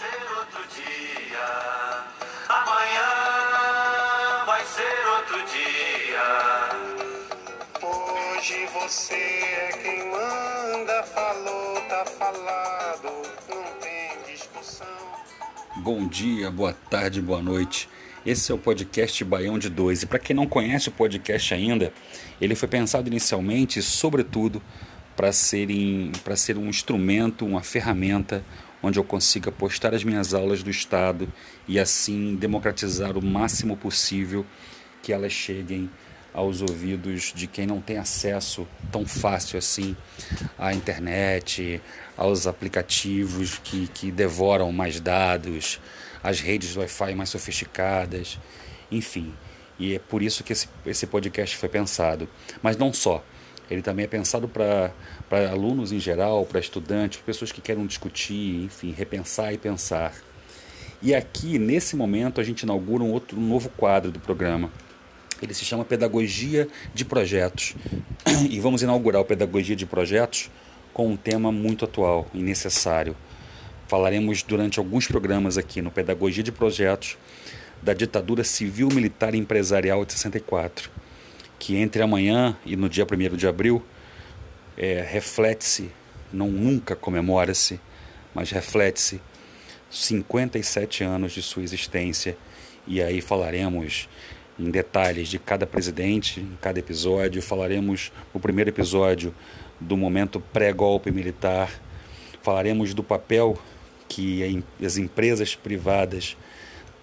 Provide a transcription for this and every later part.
ser outro dia. Amanhã vai ser outro dia. Hoje você é quem manda, falou, tá falado, não tem discussão. Bom dia, boa tarde, boa noite. Esse é o podcast Baião de Dois. E para quem não conhece o podcast ainda, ele foi pensado inicialmente, sobretudo, para ser, um instrumento, uma ferramenta onde eu consiga postar as minhas aulas do Estado e assim democratizar o máximo possível que elas cheguem aos ouvidos de quem não tem acesso tão fácil assim à internet, aos aplicativos que, que devoram mais dados, às redes Wi-Fi mais sofisticadas, enfim. E é por isso que esse, esse podcast foi pensado. Mas não só. Ele também é pensado para alunos em geral, para estudantes, pessoas que querem discutir, enfim, repensar e pensar. E aqui, nesse momento, a gente inaugura um, outro, um novo quadro do programa. Ele se chama Pedagogia de Projetos. E vamos inaugurar o Pedagogia de Projetos com um tema muito atual e necessário. Falaremos durante alguns programas aqui no Pedagogia de Projetos da ditadura civil-militar e empresarial de 64 que entre amanhã e no dia 1 de abril é, reflete-se, não nunca comemora-se, mas reflete-se 57 anos de sua existência. E aí falaremos em detalhes de cada presidente, em cada episódio. Falaremos no primeiro episódio do momento pré-golpe militar. Falaremos do papel que as empresas privadas,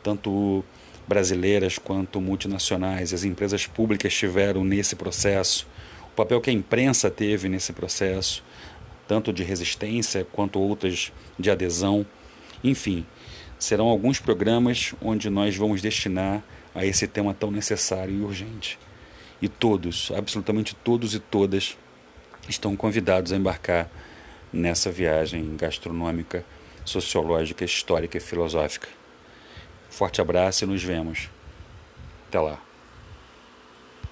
tanto brasileiras quanto multinacionais, as empresas públicas tiveram nesse processo, o papel que a imprensa teve nesse processo, tanto de resistência quanto outras de adesão. Enfim, serão alguns programas onde nós vamos destinar a esse tema tão necessário e urgente. E todos, absolutamente todos e todas, estão convidados a embarcar nessa viagem gastronômica, sociológica, histórica e filosófica. Forte abraço e nos vemos. Até lá.